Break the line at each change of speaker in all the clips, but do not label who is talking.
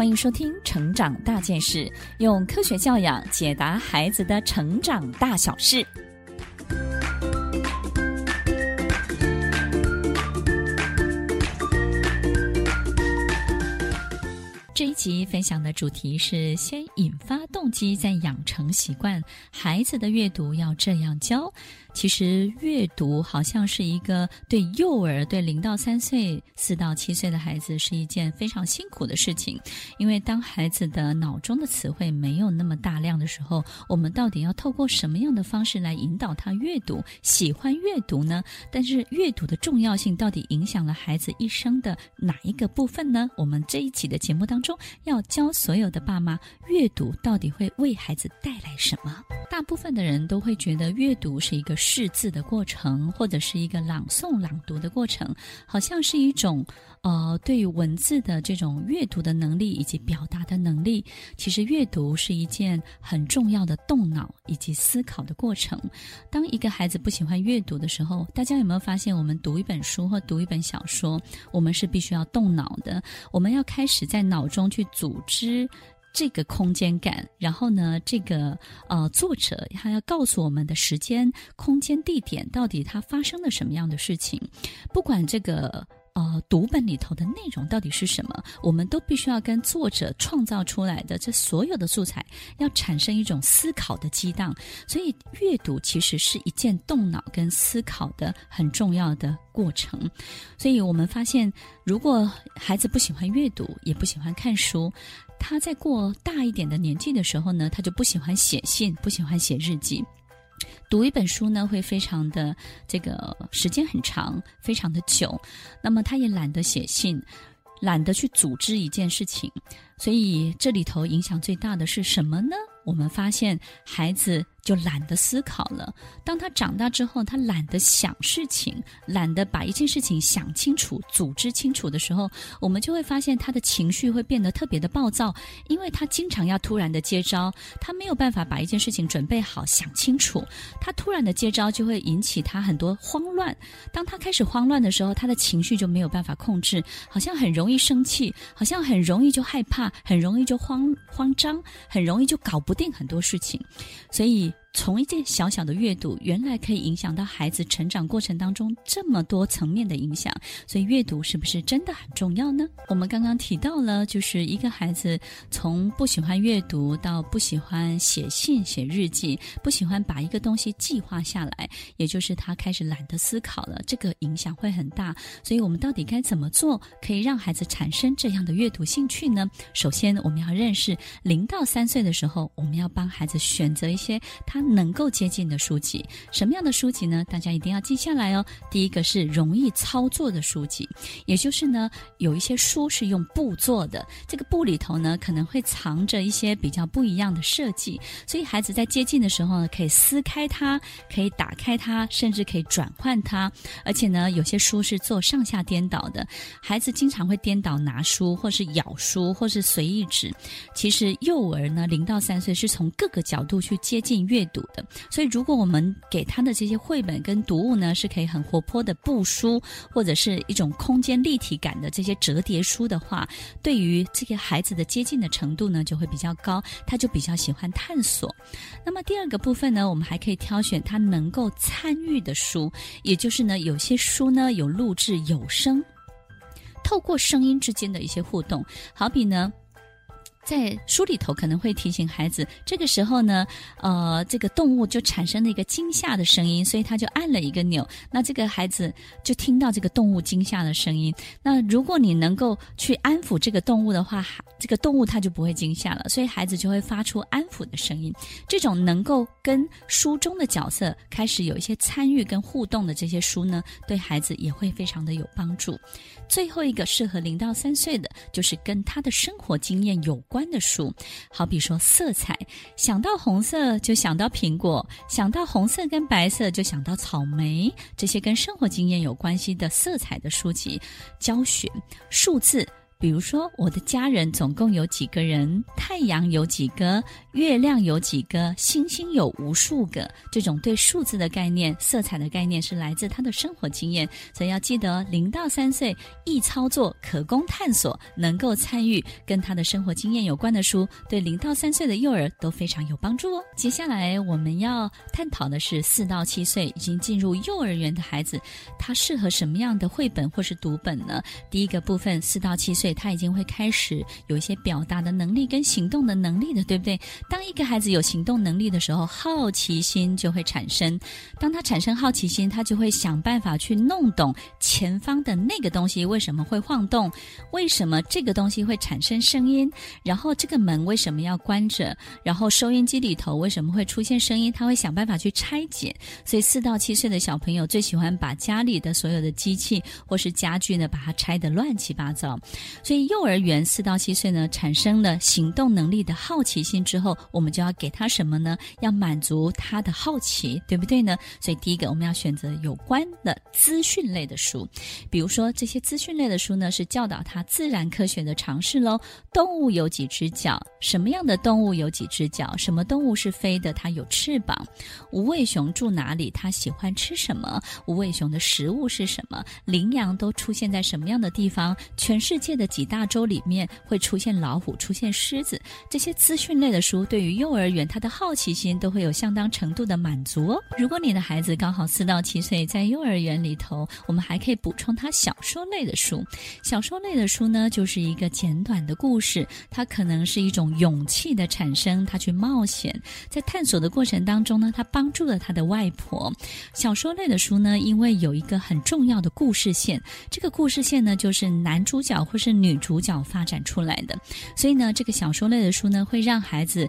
欢迎收听《成长大件事》，用科学教养解答孩子的成长大小事。这集分享的主题是：先引发动机，再养成习惯。孩子的阅读要这样教。其实阅读好像是一个对幼儿、对零到三岁、四到七岁的孩子是一件非常辛苦的事情，因为当孩子的脑中的词汇没有那么大量的时候，我们到底要透过什么样的方式来引导他阅读、喜欢阅读呢？但是阅读的重要性到底影响了孩子一生的哪一个部分呢？我们这一期的节目当中要教所有的爸妈，阅读到底会为孩子带来什么？大部分的人都会觉得阅读是一个识字的过程，或者是一个朗诵朗读的过程，好像是一种呃，对于文字的这种阅读的能力以及表达的能力。其实阅读是一件很重要的动脑以及思考的过程。当一个孩子不喜欢阅读的时候，大家有没有发现，我们读一本书或读一本小说，我们是必须要动脑的，我们要开始在脑中去组织。这个空间感，然后呢，这个呃，作者他要告诉我们的时间、空间、地点，到底他发生了什么样的事情？不管这个呃读本里头的内容到底是什么，我们都必须要跟作者创造出来的这所有的素材，要产生一种思考的激荡。所以，阅读其实是一件动脑跟思考的很重要的过程。所以我们发现，如果孩子不喜欢阅读，也不喜欢看书。他在过大一点的年纪的时候呢，他就不喜欢写信，不喜欢写日记。读一本书呢，会非常的这个时间很长，非常的久。那么他也懒得写信，懒得去组织一件事情。所以这里头影响最大的是什么呢？我们发现孩子。就懒得思考了。当他长大之后，他懒得想事情，懒得把一件事情想清楚、组织清楚的时候，我们就会发现他的情绪会变得特别的暴躁，因为他经常要突然的接招，他没有办法把一件事情准备好、想清楚。他突然的接招就会引起他很多慌乱。当他开始慌乱的时候，他的情绪就没有办法控制，好像很容易生气，好像很容易就害怕，很容易就慌慌张，很容易就搞不定很多事情，所以。me. 从一件小小的阅读，原来可以影响到孩子成长过程当中这么多层面的影响，所以阅读是不是真的很重要呢？我们刚刚提到了，就是一个孩子从不喜欢阅读到不喜欢写信、写日记，不喜欢把一个东西计划下来，也就是他开始懒得思考了，这个影响会很大。所以我们到底该怎么做，可以让孩子产生这样的阅读兴趣呢？首先，我们要认识零到三岁的时候，我们要帮孩子选择一些他。能够接近的书籍，什么样的书籍呢？大家一定要记下来哦。第一个是容易操作的书籍，也就是呢，有一些书是用布做的，这个布里头呢可能会藏着一些比较不一样的设计，所以孩子在接近的时候呢，可以撕开它，可以打开它，甚至可以转换它。而且呢，有些书是做上下颠倒的，孩子经常会颠倒拿书，或是咬书，或是随意指。其实幼儿呢，零到三岁是从各个角度去接近阅读的，所以如果我们给他的这些绘本跟读物呢，是可以很活泼的布书，或者是一种空间立体感的这些折叠书的话，对于这个孩子的接近的程度呢，就会比较高，他就比较喜欢探索。那么第二个部分呢，我们还可以挑选他能够参与的书，也就是呢，有些书呢有录制有声，透过声音之间的一些互动，好比呢。在书里头可能会提醒孩子，这个时候呢，呃，这个动物就产生了一个惊吓的声音，所以他就按了一个钮，那这个孩子就听到这个动物惊吓的声音。那如果你能够去安抚这个动物的话，这个动物它就不会惊吓了，所以孩子就会发出安抚的声音。这种能够跟书中的角色开始有一些参与跟互动的这些书呢，对孩子也会非常的有帮助。最后一个适合零到三岁的，就是跟他的生活经验有关的书，好比说色彩，想到红色就想到苹果，想到红色跟白色就想到草莓，这些跟生活经验有关系的色彩的书籍，教学数字。比如说，我的家人总共有几个人？太阳有几个？月亮有几个，星星有无数个。这种对数字的概念、色彩的概念是来自他的生活经验，所以要记得零到三岁易操作、可供探索、能够参与跟他的生活经验有关的书，对零到三岁的幼儿都非常有帮助哦。接下来我们要探讨的是四到七岁已经进入幼儿园的孩子，他适合什么样的绘本或是读本呢？第一个部分，四到七岁他已经会开始有一些表达的能力跟行动的能力的，对不对？当一个孩子有行动能力的时候，好奇心就会产生。当他产生好奇心，他就会想办法去弄懂前方的那个东西为什么会晃动，为什么这个东西会产生声音，然后这个门为什么要关着，然后收音机里头为什么会出现声音，他会想办法去拆解。所以四到七岁的小朋友最喜欢把家里的所有的机器或是家具呢，把它拆得乱七八糟。所以幼儿园四到七岁呢，产生了行动能力的好奇心之后，我们就要给他什么呢？要满足他的好奇，对不对呢？所以第一个我们要选择有关的资讯类的书，比如说这些资讯类的书呢，是教导他自然科学的常识喽。动物有几只脚？什么样的动物有几只脚？什么动物是飞的？它有翅膀。无尾熊住哪里？它喜欢吃什么？无尾熊的食物是什么？羚羊都出现在什么样的地方？全世界的几大洲里面会出现老虎，出现狮子？这些资讯类的书对于幼儿园他的好奇心都会有相当程度的满足哦。如果你的孩子刚好四到七岁，在幼儿园里头，我们还可以补充他小说类的书。小说类的书呢，就是一个简短的故事，它可能是一种勇气的产生，他去冒险，在探索的过程当中呢，他帮助了他的外婆。小说类的书呢，因为有一个很重要的故事线，这个故事线呢，就是男主角或是女主角发展出来的，所以呢，这个小说类的书呢，会让孩子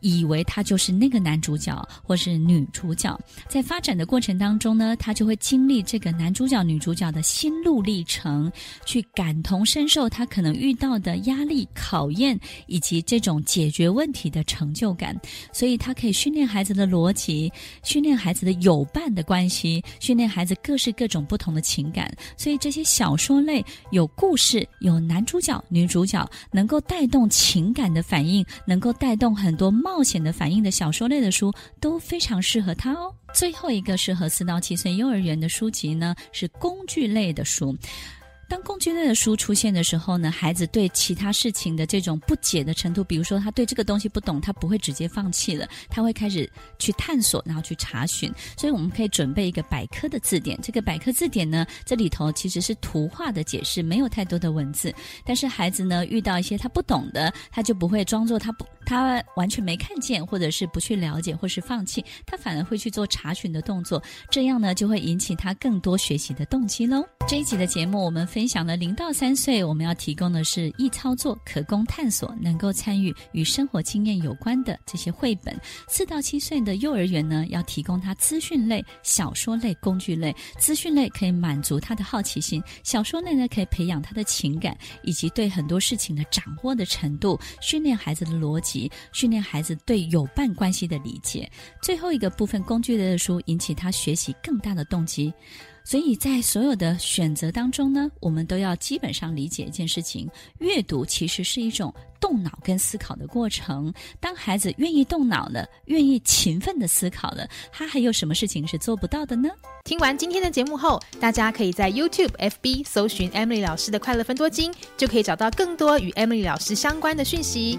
以为他就是那个男主角或是女主角，在发展的过程当中呢，他就会经历这个男主角、女主角的心路历程，去感同身受他可能遇到的压力、考验以及这种解决问题的成就感，所以他可以训练孩子的逻辑，训练孩子的友伴的关系，训练孩子各式各种不同的情感。所以这些小说类有故事、有男主角、女主角，能够带动情感的反应，能够带动很多冒险的反应的小说类的书，都非常适合他哦。最后一个适合四到七岁幼儿园的书籍呢，是工具类的书。当工具类的书出现的时候呢，孩子对其他事情的这种不解的程度，比如说他对这个东西不懂，他不会直接放弃了，他会开始去探索，然后去查询。所以我们可以准备一个百科的字典。这个百科字典呢，这里头其实是图画的解释，没有太多的文字。但是孩子呢，遇到一些他不懂的，他就不会装作他不，他完全没看见，或者是不去了解，或是放弃，他反而会去做查询的动作。这样呢，就会引起他更多学习的动机喽。这一集的节目，我们分享了零到三岁，我们要提供的是易操作、可供探索、能够参与与生活经验有关的这些绘本。四到七岁的幼儿园呢，要提供他资讯类、小说类、工具类。资讯类可以满足他的好奇心，小说类呢可以培养他的情感以及对很多事情的掌握的程度，训练孩子的逻辑，训练孩子对友伴关系的理解。最后一个部分，工具类的书引起他学习更大的动机。所以在所有的选择当中呢，我们都要基本上理解一件事情：阅读其实是一种动脑跟思考的过程。当孩子愿意动脑了，愿意勤奋的思考了，他还有什么事情是做不到的呢？
听完今天的节目后，大家可以在 YouTube、FB 搜寻 Emily 老师的快乐分多金，就可以找到更多与 Emily 老师相关的讯息。